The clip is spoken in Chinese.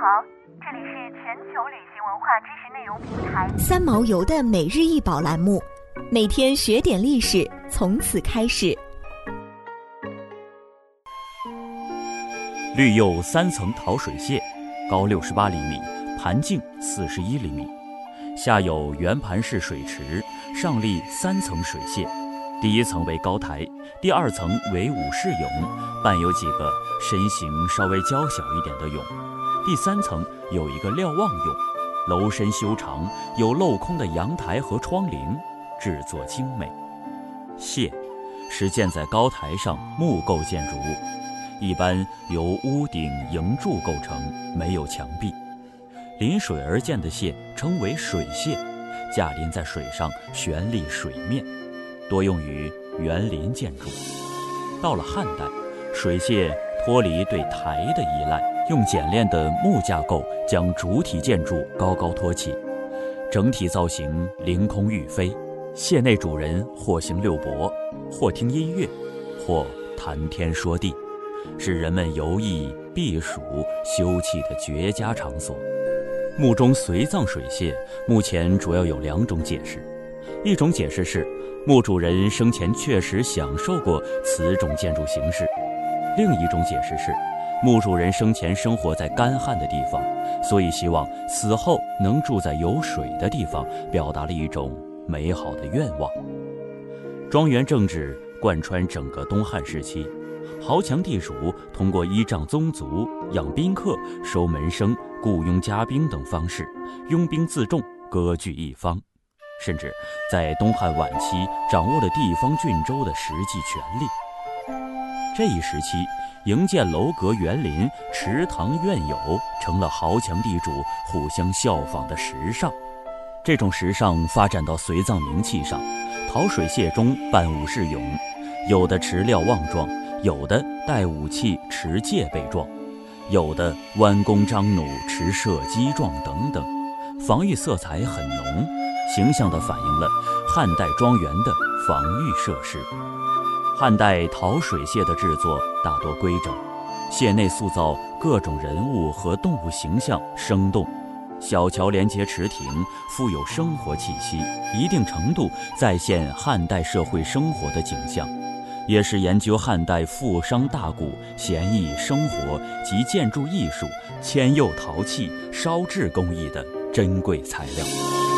好，这里是全球旅行文化知识内容平台三毛游的每日一宝栏目，每天学点历史，从此开始。绿釉三层陶水榭，高六十八厘米，盘径四十一厘米，下有圆盘式水池，上立三层水榭。第一层为高台，第二层为武士俑，伴有几个身形稍微娇小一点的俑。第三层有一个瞭望用，楼身修长，有镂空的阳台和窗棂，制作精美。榭是建在高台上木构建筑物，一般由屋顶营柱构成，没有墙壁。临水而建的榭称为水榭，架临在水上，悬立水面。多用于园林建筑。到了汉代，水榭脱离对台的依赖，用简练的木架构将主体建筑高高托起，整体造型凌空欲飞。榭内主人或行六博，或听音乐，或谈天说地，是人们游艺、避暑、休憩的绝佳场所。墓中随葬水榭，目前主要有两种解释。一种解释是，墓主人生前确实享受过此种建筑形式；另一种解释是，墓主人生前生活在干旱的地方，所以希望死后能住在有水的地方，表达了一种美好的愿望。庄园政治贯穿整个东汉时期，豪强地主通过依仗宗族、养宾客、收门生、雇佣家兵等方式，拥兵自重，割据一方。甚至在东汉晚期掌握了地方郡州的实际权力。这一时期，营建楼阁、园林、池塘、院友，成了豪强地主互相效仿的时尚。这种时尚发展到随葬冥器上，陶水榭中伴武士俑，有的持料望状，有的带武器持戒备状，有的弯弓张弩持射击状等等，防御色彩很浓。形象地反映了汉代庄园的防御设施。汉代陶水榭的制作大多规整，榭内塑造各种人物和动物形象生动，小桥连接池亭，富有生活气息，一定程度再现汉代社会生活的景象，也是研究汉代富商大贾闲逸生活及建筑艺术、千釉陶器烧制工艺的珍贵材料。